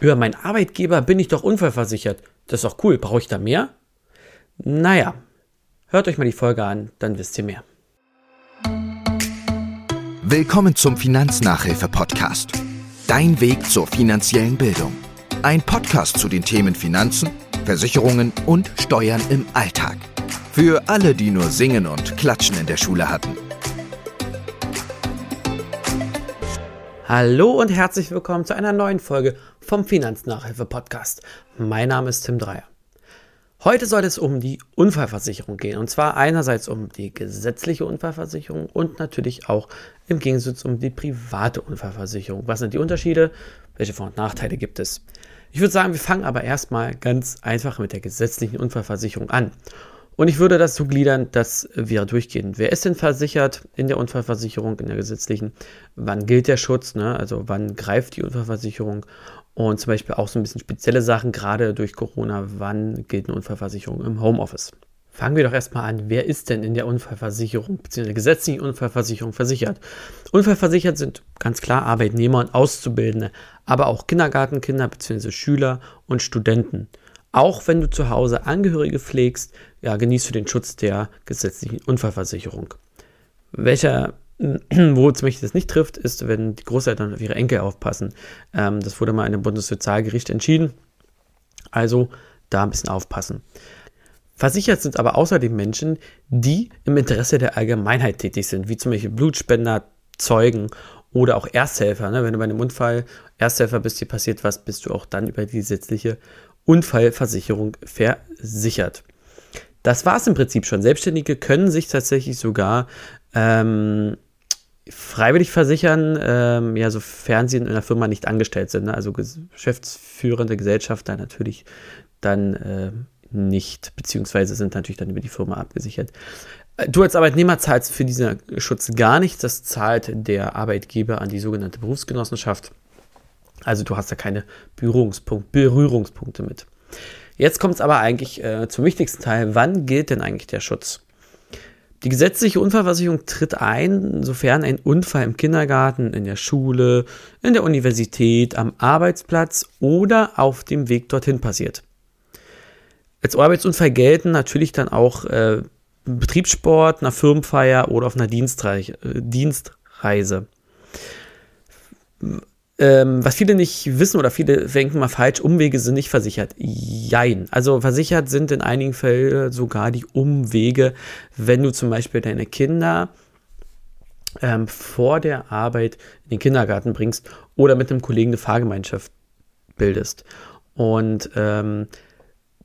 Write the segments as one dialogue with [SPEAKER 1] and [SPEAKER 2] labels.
[SPEAKER 1] Über meinen Arbeitgeber bin ich doch unfallversichert. Das ist doch cool. Brauche ich da mehr? Naja, hört euch mal die Folge an, dann wisst ihr mehr.
[SPEAKER 2] Willkommen zum Finanznachhilfe-Podcast. Dein Weg zur finanziellen Bildung. Ein Podcast zu den Themen Finanzen, Versicherungen und Steuern im Alltag. Für alle, die nur Singen und Klatschen in der Schule hatten.
[SPEAKER 1] Hallo und herzlich willkommen zu einer neuen Folge vom Finanznachhilfe-Podcast. Mein Name ist Tim Dreier. Heute soll es um die Unfallversicherung gehen. Und zwar einerseits um die gesetzliche Unfallversicherung und natürlich auch im Gegensatz um die private Unfallversicherung. Was sind die Unterschiede? Welche Vor- und Nachteile gibt es? Ich würde sagen, wir fangen aber erstmal ganz einfach mit der gesetzlichen Unfallversicherung an. Und ich würde das so gliedern, dass wir durchgehen. Wer ist denn versichert in der Unfallversicherung, in der gesetzlichen? Wann gilt der Schutz? Ne? Also wann greift die Unfallversicherung? Und zum Beispiel auch so ein bisschen spezielle Sachen, gerade durch Corona, wann gilt eine Unfallversicherung im Homeoffice? Fangen wir doch erstmal an, wer ist denn in der Unfallversicherung bzw. gesetzlichen Unfallversicherung versichert? Unfallversichert sind ganz klar Arbeitnehmer und Auszubildende, aber auch Kindergartenkinder bzw. Schüler und Studenten. Auch wenn du zu Hause Angehörige pflegst, ja, genießt du den Schutz der gesetzlichen Unfallversicherung. Welcher, wo zum Beispiel das nicht trifft, ist, wenn die Großeltern auf ihre Enkel aufpassen. Ähm, das wurde mal in einem Bundessozialgericht entschieden. Also da ein bisschen aufpassen. Versichert sind aber außerdem Menschen, die im Interesse der Allgemeinheit tätig sind, wie zum Beispiel Blutspender, Zeugen oder auch Ersthelfer. Ne? Wenn du bei einem Unfall Ersthelfer bist, dir passiert was, bist du auch dann über die gesetzliche Unfallversicherung versichert. Das war es im Prinzip schon. Selbstständige können sich tatsächlich sogar ähm, freiwillig versichern, ähm, ja, sofern sie in einer Firma nicht angestellt sind. Ne? Also geschäftsführende Gesellschafter natürlich dann äh, nicht, beziehungsweise sind natürlich dann über die Firma abgesichert. Äh, du als Arbeitnehmer zahlst für diesen Schutz gar nichts. Das zahlt der Arbeitgeber an die sogenannte Berufsgenossenschaft. Also du hast da keine Berührungspunkt, Berührungspunkte mit. Jetzt kommt es aber eigentlich äh, zum wichtigsten Teil. Wann gilt denn eigentlich der Schutz? Die gesetzliche Unfallversicherung tritt ein, sofern ein Unfall im Kindergarten, in der Schule, in der Universität, am Arbeitsplatz oder auf dem Weg dorthin passiert. Als Arbeitsunfall gelten natürlich dann auch äh, Betriebssport, einer Firmenfeier oder auf einer Dienstreise. Äh, Dienstreise. Ähm, was viele nicht wissen oder viele denken mal falsch, Umwege sind nicht versichert. Jein. Also versichert sind in einigen Fällen sogar die Umwege, wenn du zum Beispiel deine Kinder ähm, vor der Arbeit in den Kindergarten bringst oder mit einem Kollegen eine Fahrgemeinschaft bildest. Und ähm,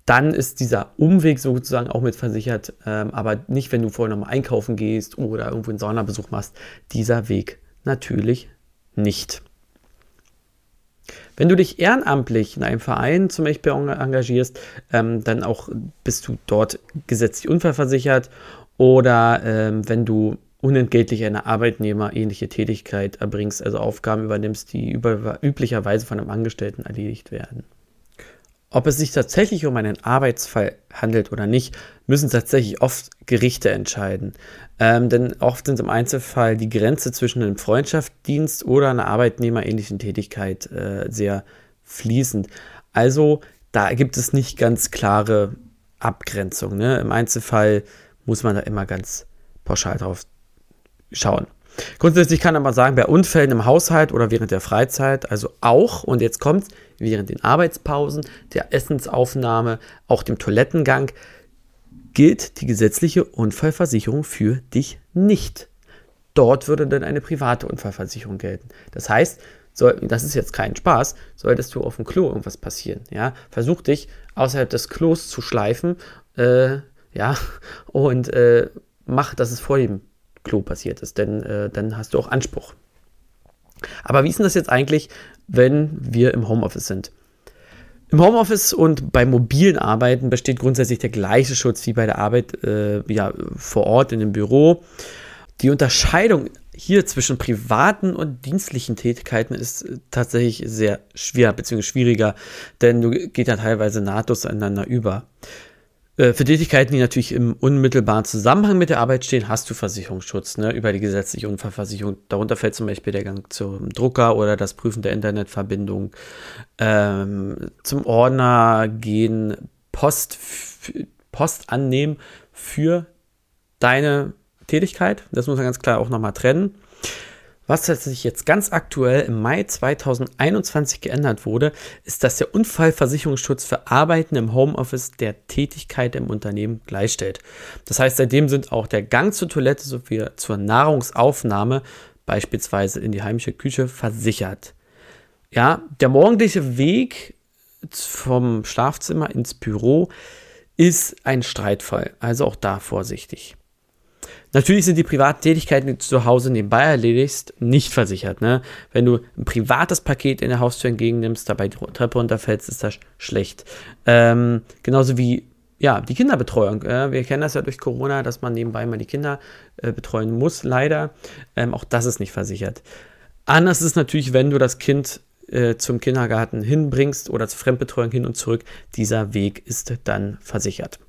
[SPEAKER 1] dann ist dieser Umweg sozusagen auch mit versichert, ähm, aber nicht, wenn du vorher nochmal einkaufen gehst oder irgendwo einen Saunabesuch machst. Dieser Weg natürlich nicht. Wenn du dich ehrenamtlich in einem Verein zum Beispiel engagierst, ähm, dann auch bist du dort gesetzlich unfallversichert oder ähm, wenn du unentgeltlich eine arbeitnehmerähnliche Tätigkeit erbringst, also Aufgaben übernimmst, die über, üblicherweise von einem Angestellten erledigt werden. Ob es sich tatsächlich um einen Arbeitsfall handelt oder nicht, müssen tatsächlich oft Gerichte entscheiden. Ähm, denn oft sind im Einzelfall die Grenze zwischen einem Freundschaftsdienst oder einer arbeitnehmerähnlichen Tätigkeit äh, sehr fließend. Also da gibt es nicht ganz klare Abgrenzung. Ne? Im Einzelfall muss man da immer ganz pauschal drauf schauen. Grundsätzlich kann man sagen, bei Unfällen im Haushalt oder während der Freizeit, also auch, und jetzt kommt während den Arbeitspausen, der Essensaufnahme, auch dem Toilettengang, gilt die gesetzliche Unfallversicherung für dich nicht. Dort würde dann eine private Unfallversicherung gelten. Das heißt, soll, das ist jetzt kein Spaß, solltest du auf dem Klo irgendwas passieren, ja, versuch dich außerhalb des Klos zu schleifen, äh, ja, und äh, mach, dass es vor dem Klo passiert ist, denn äh, dann hast du auch Anspruch. Aber wie ist denn das jetzt eigentlich, wenn wir im Homeoffice sind? Im Homeoffice und bei mobilen Arbeiten besteht grundsätzlich der gleiche Schutz wie bei der Arbeit äh, ja, vor Ort in dem Büro. Die Unterscheidung hier zwischen privaten und dienstlichen Tätigkeiten ist tatsächlich sehr schwer bzw. schwieriger, denn du geht ja teilweise nahtlos einander über. Äh, für Tätigkeiten, die natürlich im unmittelbaren Zusammenhang mit der Arbeit stehen, hast du Versicherungsschutz ne, über die gesetzliche Unfallversicherung. Darunter fällt zum Beispiel der Gang zum Drucker oder das Prüfen der Internetverbindung, ähm, zum Ordner gehen, Post, Post annehmen für deine Tätigkeit. Das muss man ganz klar auch nochmal trennen. Was sich jetzt ganz aktuell im Mai 2021 geändert wurde, ist, dass der Unfallversicherungsschutz für Arbeiten im Homeoffice der Tätigkeit im Unternehmen gleichstellt. Das heißt, seitdem sind auch der Gang zur Toilette sowie zur Nahrungsaufnahme, beispielsweise in die heimische Küche, versichert. Ja, der morgendliche Weg vom Schlafzimmer ins Büro ist ein Streitfall, also auch da vorsichtig. Natürlich sind die privaten Tätigkeiten, die du zu Hause nebenbei erledigst, nicht versichert. Ne? Wenn du ein privates Paket in der Haustür entgegennimmst, dabei die Treppe runterfällst, ist das schlecht. Ähm, genauso wie ja, die Kinderbetreuung. Äh, wir kennen das ja durch Corona, dass man nebenbei mal die Kinder äh, betreuen muss, leider. Ähm, auch das ist nicht versichert. Anders ist natürlich, wenn du das Kind äh, zum Kindergarten hinbringst oder zur Fremdbetreuung hin und zurück. Dieser Weg ist dann versichert.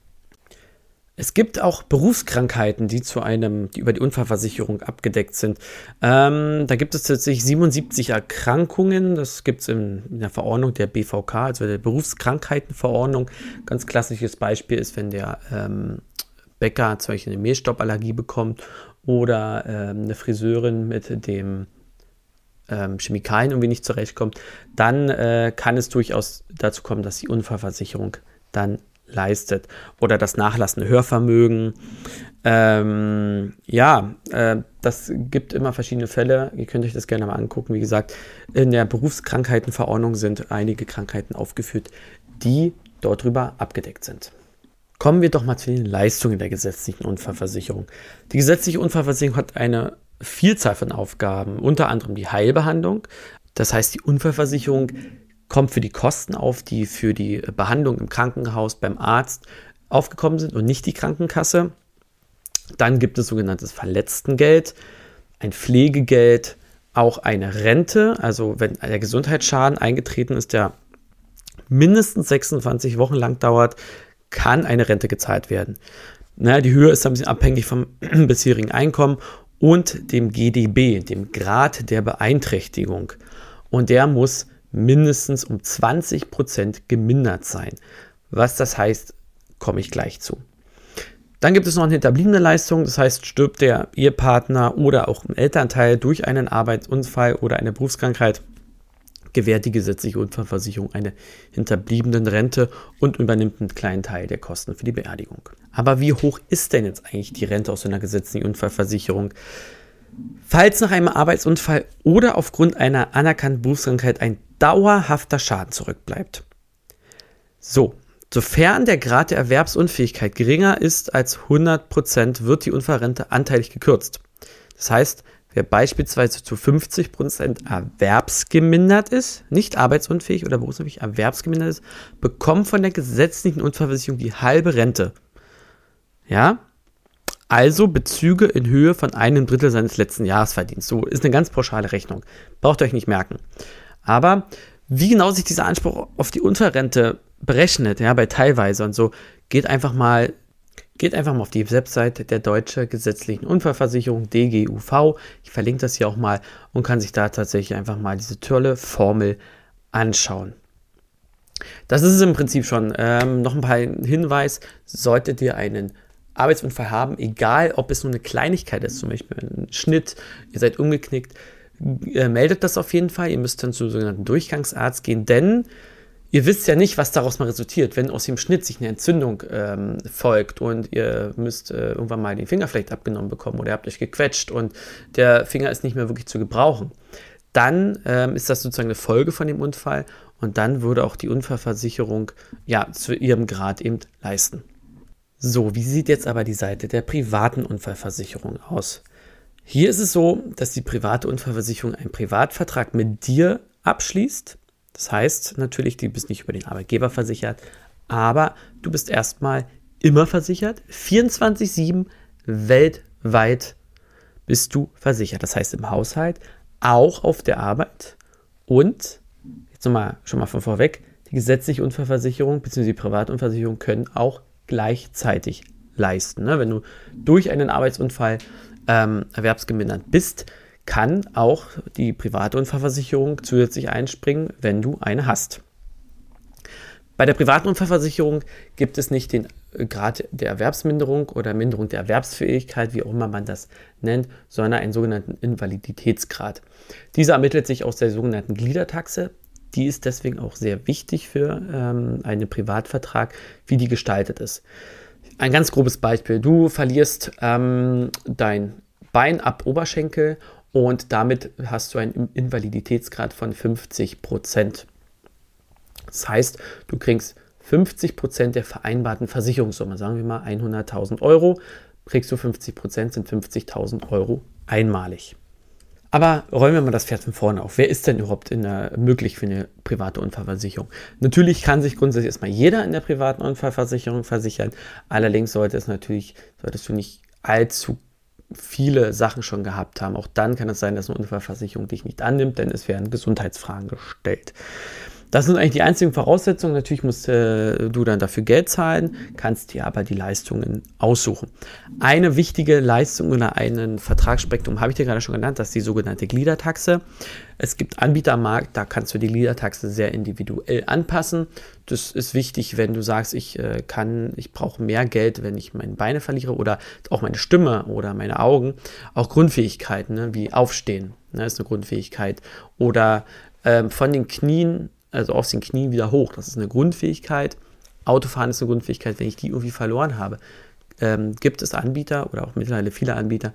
[SPEAKER 1] Es gibt auch Berufskrankheiten, die zu einem, die über die Unfallversicherung abgedeckt sind. Ähm, da gibt es tatsächlich 77 Erkrankungen. Das gibt es in, in, der Verordnung der BVK, also der Berufskrankheitenverordnung. Ganz klassisches Beispiel ist, wenn der ähm, Bäcker zum Beispiel eine Mehlstauballergie bekommt oder ähm, eine Friseurin mit dem ähm, Chemikalien irgendwie nicht zurechtkommt, dann äh, kann es durchaus dazu kommen, dass die Unfallversicherung dann leistet oder das nachlassende Hörvermögen. Ähm, ja, äh, das gibt immer verschiedene Fälle. Ihr könnt euch das gerne mal angucken. Wie gesagt, in der Berufskrankheitenverordnung sind einige Krankheiten aufgeführt, die dort drüber abgedeckt sind. Kommen wir doch mal zu den Leistungen der gesetzlichen Unfallversicherung. Die gesetzliche Unfallversicherung hat eine Vielzahl von Aufgaben, unter anderem die Heilbehandlung. Das heißt, die Unfallversicherung kommt für die Kosten auf, die für die Behandlung im Krankenhaus beim Arzt aufgekommen sind und nicht die Krankenkasse. Dann gibt es sogenanntes Verletztengeld, ein Pflegegeld, auch eine Rente. Also wenn der Gesundheitsschaden eingetreten ist, der mindestens 26 Wochen lang dauert, kann eine Rente gezahlt werden. Naja, die Höhe ist ein bisschen abhängig vom bisherigen Einkommen und dem GDB, dem Grad der Beeinträchtigung. Und der muss mindestens um 20% gemindert sein. Was das heißt, komme ich gleich zu. Dann gibt es noch eine hinterbliebene Leistung, das heißt, stirbt der Ehepartner oder auch ein Elternteil durch einen Arbeitsunfall oder eine Berufskrankheit, gewährt die gesetzliche Unfallversicherung eine hinterbliebenen Rente und übernimmt einen kleinen Teil der Kosten für die Beerdigung. Aber wie hoch ist denn jetzt eigentlich die Rente aus einer gesetzlichen Unfallversicherung? Falls nach einem Arbeitsunfall oder aufgrund einer anerkannten Berufskrankheit ein dauerhafter Schaden zurückbleibt. So, sofern der Grad der Erwerbsunfähigkeit geringer ist als 100%, wird die Unfallrente anteilig gekürzt. Das heißt, wer beispielsweise zu 50% erwerbsgemindert ist, nicht arbeitsunfähig oder berufsunfähig, erwerbsgemindert ist, bekommt von der gesetzlichen Unfallversicherung die halbe Rente. Ja? Also Bezüge in Höhe von einem Drittel seines letzten Jahresverdienstes. So ist eine ganz pauschale Rechnung. Braucht ihr euch nicht merken. Aber wie genau sich dieser Anspruch auf die Unterrente berechnet, ja, bei teilweise und so, geht einfach mal, geht einfach mal auf die Webseite der Deutsche Gesetzlichen Unfallversicherung, DGUV. Ich verlinke das hier auch mal und kann sich da tatsächlich einfach mal diese tolle Formel anschauen. Das ist es im Prinzip schon. Ähm, noch ein paar Hinweis, solltet ihr einen Arbeitsunfall haben, egal ob es nur eine Kleinigkeit ist, zum Beispiel ein Schnitt, ihr seid umgeknickt, äh, meldet das auf jeden Fall. Ihr müsst dann zu sogenannten Durchgangsarzt gehen, denn ihr wisst ja nicht, was daraus mal resultiert. Wenn aus dem Schnitt sich eine Entzündung ähm, folgt und ihr müsst äh, irgendwann mal den Finger vielleicht abgenommen bekommen oder ihr habt euch gequetscht und der Finger ist nicht mehr wirklich zu gebrauchen, dann ähm, ist das sozusagen eine Folge von dem Unfall und dann würde auch die Unfallversicherung ja zu ihrem Grad eben leisten. So, wie sieht jetzt aber die Seite der privaten Unfallversicherung aus? Hier ist es so, dass die private Unfallversicherung einen Privatvertrag mit dir abschließt. Das heißt natürlich, du bist nicht über den Arbeitgeber versichert, aber du bist erstmal immer versichert. 24-7 weltweit bist du versichert. Das heißt im Haushalt, auch auf der Arbeit und, jetzt nochmal schon mal von vorweg, die gesetzliche Unfallversicherung bzw. die Privatunfallversicherung können auch gleichzeitig leisten. Ne? Wenn du durch einen Arbeitsunfall ähm, erwerbsgemindert bist, kann auch die private Unfallversicherung zusätzlich einspringen, wenn du eine hast. Bei der privaten Unfallversicherung gibt es nicht den äh, Grad der Erwerbsminderung oder Minderung der Erwerbsfähigkeit, wie auch immer man das nennt, sondern einen sogenannten Invaliditätsgrad. Dieser ermittelt sich aus der sogenannten Gliedertaxe. Die ist deswegen auch sehr wichtig für ähm, einen Privatvertrag, wie die gestaltet ist. Ein ganz grobes Beispiel. Du verlierst ähm, dein Bein ab Oberschenkel und damit hast du einen Invaliditätsgrad von 50 Prozent. Das heißt, du kriegst 50 Prozent der vereinbarten Versicherungssumme, sagen wir mal 100.000 Euro, kriegst du 50 Prozent, sind 50.000 Euro einmalig. Aber räumen wir mal das Pferd von vorne auf. Wer ist denn überhaupt der, möglich für eine private Unfallversicherung? Natürlich kann sich grundsätzlich erstmal jeder in der privaten Unfallversicherung versichern. Allerdings sollte es natürlich, solltest du nicht allzu viele Sachen schon gehabt haben. Auch dann kann es sein, dass eine Unfallversicherung dich nicht annimmt, denn es werden Gesundheitsfragen gestellt. Das sind eigentlich die einzigen Voraussetzungen. Natürlich musst äh, du dann dafür Geld zahlen, kannst dir aber die Leistungen aussuchen. Eine wichtige Leistung oder einen Vertragsspektrum habe ich dir gerade schon genannt, das ist die sogenannte Gliedertaxe. Es gibt Anbieter am Markt, da kannst du die Gliedertaxe sehr individuell anpassen. Das ist wichtig, wenn du sagst, ich äh, kann, ich brauche mehr Geld, wenn ich meine Beine verliere oder auch meine Stimme oder meine Augen. Auch Grundfähigkeiten, ne, wie Aufstehen, ne, ist eine Grundfähigkeit. Oder ähm, von den Knien also aus den Knien wieder hoch. Das ist eine Grundfähigkeit. Autofahren ist eine Grundfähigkeit, wenn ich die irgendwie verloren habe. Ähm, gibt es Anbieter oder auch mittlerweile viele Anbieter,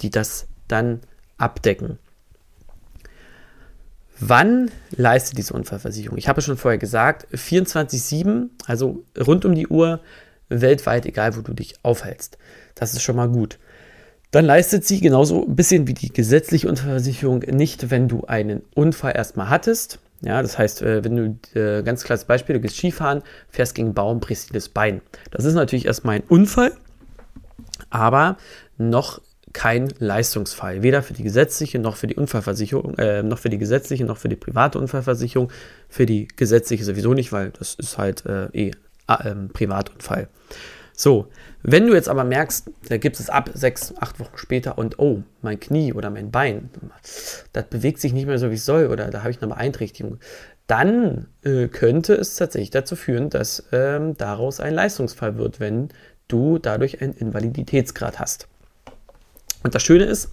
[SPEAKER 1] die das dann abdecken. Wann leistet diese Unfallversicherung? Ich habe schon vorher gesagt, 24-7, also rund um die Uhr, weltweit, egal wo du dich aufhältst. Das ist schon mal gut. Dann leistet sie genauso ein bisschen wie die gesetzliche Unfallversicherung nicht, wenn du einen Unfall erstmal hattest, ja, das heißt, äh, wenn du, äh, ganz klares Beispiel, du gehst Skifahren, fährst gegen Baum, brichst dir das Bein. Das ist natürlich erstmal ein Unfall, aber noch kein Leistungsfall. Weder für die gesetzliche noch für die Unfallversicherung, äh, noch für die gesetzliche noch für die private Unfallversicherung. Für die gesetzliche sowieso nicht, weil das ist halt äh, eh äh, Privatunfall. So, wenn du jetzt aber merkst, da gibt es ab sechs, acht Wochen später und oh, mein Knie oder mein Bein, das bewegt sich nicht mehr so, wie es soll oder da habe ich eine Beeinträchtigung, dann äh, könnte es tatsächlich dazu führen, dass ähm, daraus ein Leistungsfall wird, wenn du dadurch einen Invaliditätsgrad hast. Und das Schöne ist,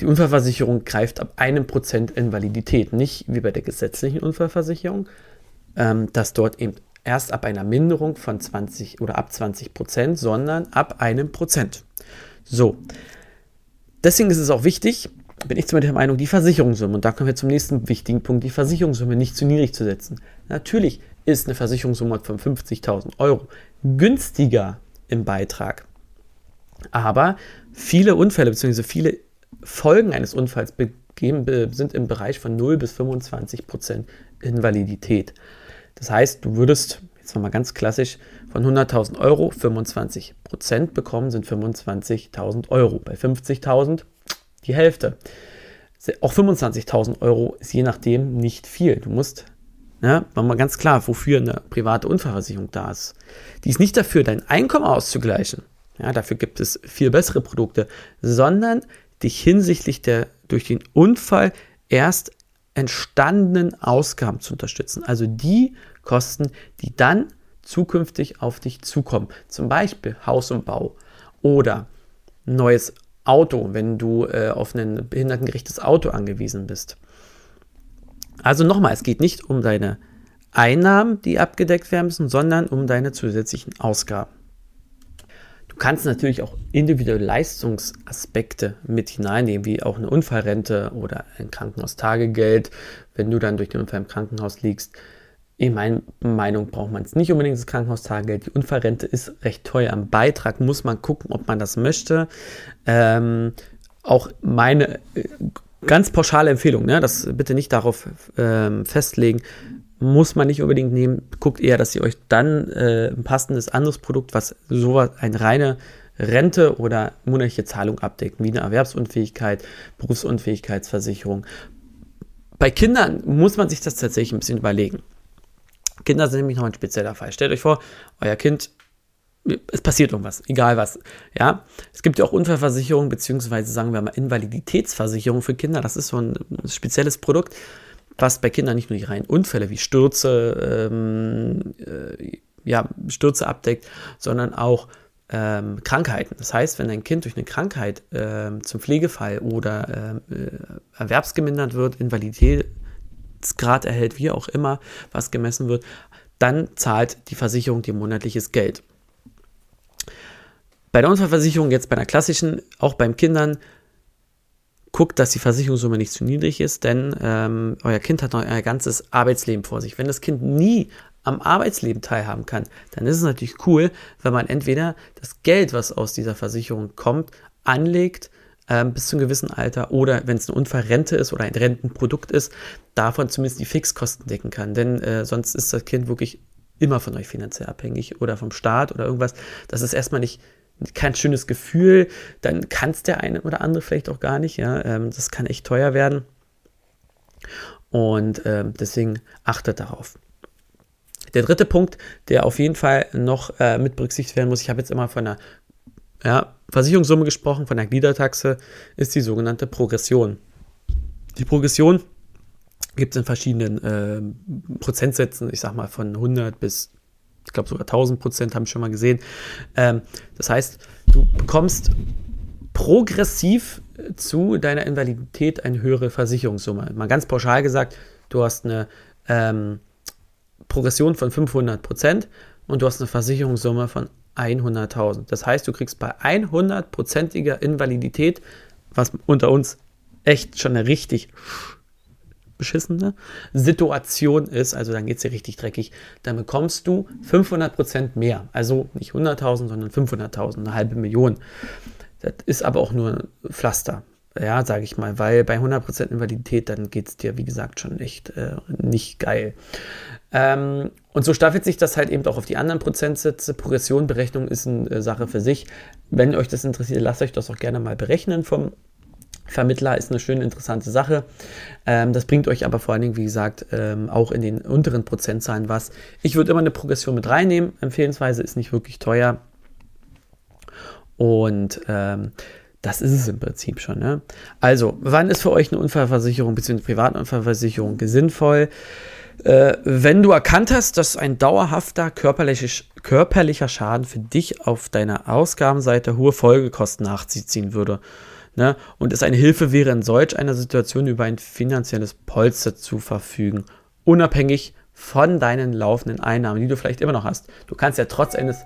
[SPEAKER 1] die Unfallversicherung greift ab einem Prozent Invalidität, nicht wie bei der gesetzlichen Unfallversicherung, ähm, dass dort eben erst ab einer Minderung von 20 oder ab 20 Prozent, sondern ab einem Prozent. So, deswegen ist es auch wichtig, bin ich zum der Meinung, die Versicherungssumme, und da kommen wir zum nächsten wichtigen Punkt, die Versicherungssumme nicht zu niedrig zu setzen. Natürlich ist eine Versicherungssumme von 50.000 Euro günstiger im Beitrag. Aber viele Unfälle bzw. viele Folgen eines Unfalls sind im Bereich von 0 bis 25 Prozent Invalidität. Das heißt, du würdest, jetzt nochmal ganz klassisch, von 100.000 Euro 25 Prozent bekommen, sind 25.000 Euro. Bei 50.000 die Hälfte. Auch 25.000 Euro ist je nachdem nicht viel. Du musst, ja, mal ganz klar, wofür eine private Unfallversicherung da ist. Die ist nicht dafür, dein Einkommen auszugleichen. Ja, dafür gibt es viel bessere Produkte, sondern dich hinsichtlich der durch den Unfall erst entstandenen Ausgaben zu unterstützen. Also die Kosten, die dann zukünftig auf dich zukommen. Zum Beispiel Haus und Bau oder neues Auto, wenn du äh, auf ein behindertengerechtes Auto angewiesen bist. Also nochmal, es geht nicht um deine Einnahmen, die abgedeckt werden müssen, sondern um deine zusätzlichen Ausgaben. Du kannst natürlich auch individuelle Leistungsaspekte mit hineinnehmen, wie auch eine Unfallrente oder ein Krankenhaustagegeld, wenn du dann durch den Unfall im Krankenhaus liegst. In meiner Meinung braucht man es nicht unbedingt das Krankenhaustagegeld. Die Unfallrente ist recht teuer. Am Beitrag muss man gucken, ob man das möchte. Ähm, auch meine äh, ganz pauschale Empfehlung, ne, das bitte nicht darauf ähm, festlegen, muss man nicht unbedingt nehmen. Guckt eher, dass ihr euch dann äh, ein passendes anderes Produkt, was sowas, eine reine Rente oder monatliche Zahlung abdeckt, wie eine Erwerbsunfähigkeit, Berufsunfähigkeitsversicherung. Bei Kindern muss man sich das tatsächlich ein bisschen überlegen. Kinder sind nämlich noch ein spezieller Fall. Stellt euch vor, euer Kind es passiert irgendwas, egal was. Ja, es gibt ja auch Unfallversicherung, beziehungsweise sagen wir mal Invaliditätsversicherung für Kinder. Das ist so ein spezielles Produkt, was bei Kindern nicht nur die reinen Unfälle wie Stürze, ähm, äh, ja, Stürze abdeckt, sondern auch ähm, Krankheiten. Das heißt, wenn ein Kind durch eine Krankheit ähm, zum Pflegefall oder ähm, äh, erwerbsgemindert wird, Invaliditätsgrad erhält, wie auch immer, was gemessen wird, dann zahlt die Versicherung dir monatliches Geld. Bei der Unfallversicherung, jetzt bei einer klassischen, auch beim Kindern, guckt, dass die Versicherungssumme nicht zu niedrig ist, denn ähm, euer Kind hat noch euer ganzes Arbeitsleben vor sich. Wenn das Kind nie am Arbeitsleben teilhaben kann, dann ist es natürlich cool, wenn man entweder das Geld, was aus dieser Versicherung kommt, anlegt ähm, bis zu einem gewissen Alter oder wenn es eine Unfallrente ist oder ein Rentenprodukt ist, davon zumindest die Fixkosten decken kann. Denn äh, sonst ist das Kind wirklich immer von euch finanziell abhängig oder vom Staat oder irgendwas. Das ist erstmal nicht kein schönes Gefühl, dann kann es der eine oder andere vielleicht auch gar nicht. Ja, ähm, das kann echt teuer werden. Und ähm, deswegen achtet darauf. Der dritte Punkt, der auf jeden Fall noch äh, mit berücksichtigt werden muss, ich habe jetzt immer von einer ja, Versicherungssumme gesprochen, von der Gliedertaxe, ist die sogenannte Progression. Die Progression gibt es in verschiedenen äh, Prozentsätzen, ich sag mal von 100 bis ich glaube sogar 1000 Prozent, haben wir schon mal gesehen. Ähm, das heißt, du bekommst progressiv zu deiner Invalidität eine höhere Versicherungssumme. Mal ganz pauschal gesagt, du hast eine ähm, Progression von 500 Prozent und du hast eine Versicherungssumme von 100.000. Das heißt, du kriegst bei 100%iger Invalidität, was unter uns echt schon eine richtig beschissene Situation ist, also dann geht es dir richtig dreckig, dann bekommst du 500% mehr. Also nicht 100.000, sondern 500.000, eine halbe Million. Das ist aber auch nur Pflaster, ja, sage ich mal, weil bei 100% Invalidität, dann geht es dir, wie gesagt, schon echt äh, nicht geil. Ähm, und so staffelt sich das halt eben auch auf die anderen Prozentsätze. Progressionberechnung ist eine äh, Sache für sich. Wenn euch das interessiert, lasst euch das auch gerne mal berechnen vom Vermittler ist eine schöne, interessante Sache. Ähm, das bringt euch aber vor allen Dingen, wie gesagt, ähm, auch in den unteren Prozentzahlen was. Ich würde immer eine Progression mit reinnehmen. Empfehlensweise ist nicht wirklich teuer. Und ähm, das ist es im Prinzip schon. Ne? Also, wann ist für euch eine Unfallversicherung bzw. Privatunfallversicherung sinnvoll? Äh, wenn du erkannt hast, dass ein dauerhafter körperlich, körperlicher Schaden für dich auf deiner Ausgabenseite hohe Folgekosten nachziehen würde Ne? Und es eine Hilfe wäre, in solch einer Situation über ein finanzielles Polster zu verfügen, unabhängig von deinen laufenden Einnahmen, die du vielleicht immer noch hast. Du kannst ja trotz eines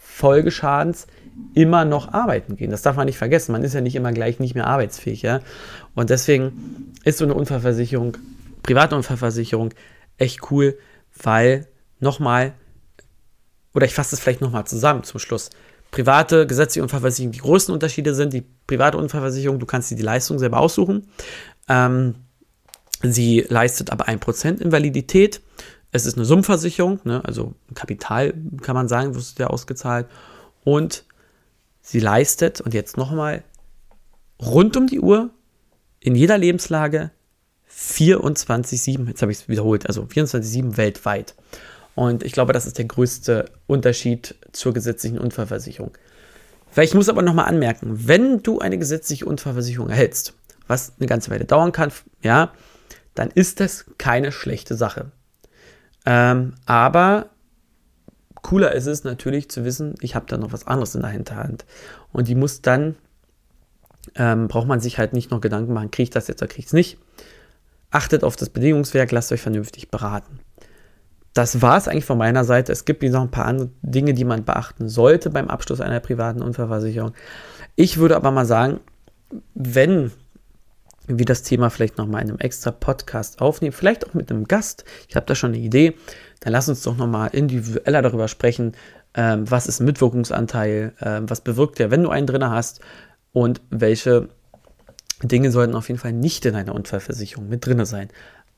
[SPEAKER 1] Folgeschadens immer noch arbeiten gehen. Das darf man nicht vergessen. Man ist ja nicht immer gleich nicht mehr arbeitsfähig. Ja? Und deswegen ist so eine Unfallversicherung, private Unfallversicherung, echt cool, weil nochmal, oder ich fasse es vielleicht nochmal zusammen zum Schluss private gesetzliche Unfallversicherung die größten Unterschiede sind. Die private Unfallversicherung, du kannst dir die Leistung selber aussuchen. Ähm, sie leistet aber 1% Invalidität. Es ist eine Summversicherung, ne? also Kapital kann man sagen, wirst du dir ausgezahlt. Und sie leistet, und jetzt nochmal, rund um die Uhr, in jeder Lebenslage 24-7, jetzt habe ich es wiederholt, also 24-7 weltweit. Und ich glaube, das ist der größte Unterschied zur gesetzlichen Unfallversicherung. Vielleicht muss aber nochmal anmerken, wenn du eine gesetzliche Unfallversicherung erhältst, was eine ganze Weile dauern kann, ja, dann ist das keine schlechte Sache. Ähm, aber cooler ist es natürlich zu wissen, ich habe da noch was anderes in der Hinterhand. Und die muss dann, ähm, braucht man sich halt nicht noch Gedanken machen, kriege ich das jetzt oder kriege ich es nicht. Achtet auf das Bedingungswerk, lasst euch vernünftig beraten. Das war es eigentlich von meiner Seite. Es gibt noch ein paar andere Dinge, die man beachten sollte beim Abschluss einer privaten Unfallversicherung. Ich würde aber mal sagen, wenn wir das Thema vielleicht nochmal in einem extra Podcast aufnehmen, vielleicht auch mit einem Gast, ich habe da schon eine Idee, dann lass uns doch nochmal individueller darüber sprechen, ähm, was ist Mitwirkungsanteil, ähm, was bewirkt der, wenn du einen drin hast? Und welche Dinge sollten auf jeden Fall nicht in einer Unfallversicherung mit drin sein.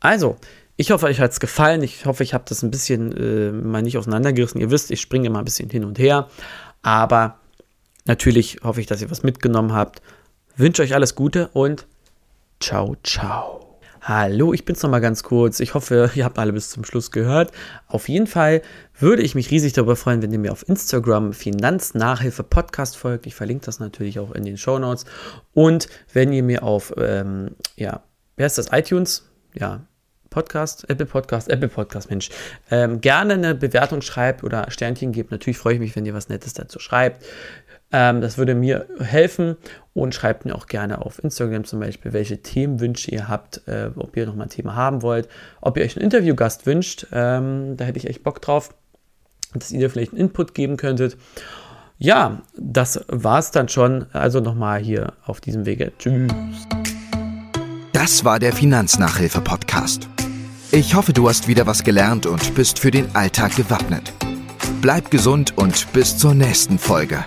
[SPEAKER 1] Also, ich hoffe, euch hat es gefallen. Ich hoffe, ich habe das ein bisschen äh, mal nicht auseinandergerissen. Ihr wisst, ich springe immer ein bisschen hin und her. Aber natürlich hoffe ich, dass ihr was mitgenommen habt. Wünsche euch alles Gute und ciao, ciao. Hallo, ich bin's nochmal ganz kurz. Ich hoffe, ihr habt alle bis zum Schluss gehört. Auf jeden Fall würde ich mich riesig darüber freuen, wenn ihr mir auf Instagram Finanznachhilfe Podcast folgt. Ich verlinke das natürlich auch in den Show Notes. Und wenn ihr mir auf, ähm, ja, wer ist das? iTunes? Ja, Podcast, Apple Podcast, Apple Podcast, Mensch, ähm, gerne eine Bewertung schreibt oder Sternchen gebt. Natürlich freue ich mich, wenn ihr was Nettes dazu schreibt. Ähm, das würde mir helfen und schreibt mir auch gerne auf Instagram zum Beispiel, welche Themenwünsche ihr habt, äh, ob ihr nochmal ein Thema haben wollt, ob ihr euch einen Interviewgast wünscht. Ähm, da hätte ich echt Bock drauf, dass ihr vielleicht einen Input geben könntet. Ja, das war es dann schon. Also nochmal hier auf diesem Wege. Tschüss.
[SPEAKER 2] Das war der Finanznachhilfe-Podcast. Ich hoffe, du hast wieder was gelernt und bist für den Alltag gewappnet. Bleib gesund und bis zur nächsten Folge.